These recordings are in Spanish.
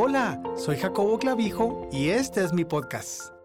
Hola, soy Jacobo Clavijo y este es mi podcast.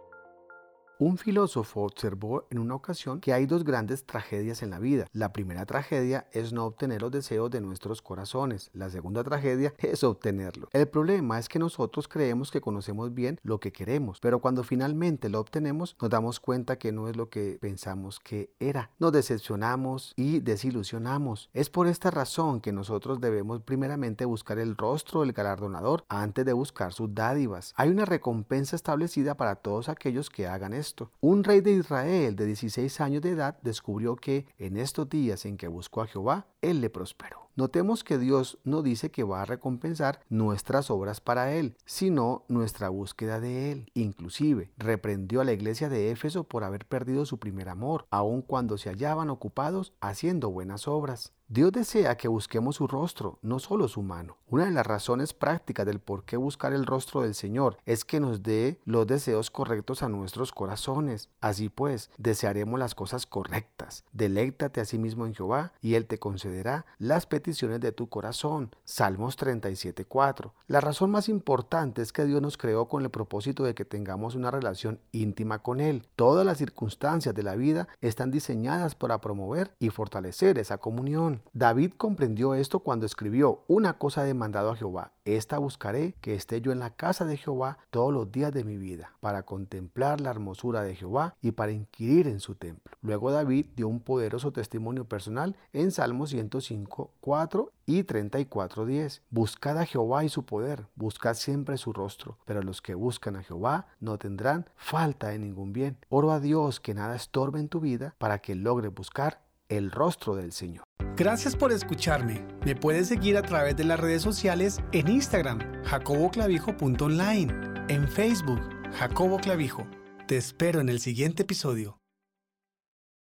Un filósofo observó en una ocasión que hay dos grandes tragedias en la vida. La primera tragedia es no obtener los deseos de nuestros corazones. La segunda tragedia es obtenerlo. El problema es que nosotros creemos que conocemos bien lo que queremos, pero cuando finalmente lo obtenemos nos damos cuenta que no es lo que pensamos que era. Nos decepcionamos y desilusionamos. Es por esta razón que nosotros debemos primeramente buscar el rostro del galardonador antes de buscar sus dádivas. Hay una recompensa establecida para todos aquellos que hagan esto un rey de Israel de 16 años de edad descubrió que en estos días en que buscó a Jehová, él le prosperó. Notemos que Dios no dice que va a recompensar nuestras obras para Él, sino nuestra búsqueda de Él. Inclusive, reprendió a la iglesia de Éfeso por haber perdido su primer amor, aun cuando se hallaban ocupados haciendo buenas obras. Dios desea que busquemos su rostro, no solo su mano. Una de las razones prácticas del por qué buscar el rostro del Señor es que nos dé los deseos correctos a nuestros corazones. Así pues, desearemos las cosas correctas. Deléctate a sí mismo en Jehová y Él te concederá las peticiones de tu corazón. Salmos 37.4. La razón más importante es que Dios nos creó con el propósito de que tengamos una relación íntima con Él. Todas las circunstancias de la vida están diseñadas para promover y fortalecer esa comunión. David comprendió esto cuando escribió, una cosa he demandado a Jehová, esta buscaré, que esté yo en la casa de Jehová todos los días de mi vida, para contemplar la hermosura de Jehová y para inquirir en su templo. Luego David dio un poderoso testimonio personal en Salmos 105, 4 y 34, 10. Buscad a Jehová y su poder, buscad siempre su rostro, pero los que buscan a Jehová no tendrán falta de ningún bien. Oro a Dios que nada estorbe en tu vida para que logres buscar el rostro del Señor. Gracias por escucharme. Me puedes seguir a través de las redes sociales en Instagram, jacoboclavijo.online, en Facebook, Jacobo Clavijo. Te espero en el siguiente episodio.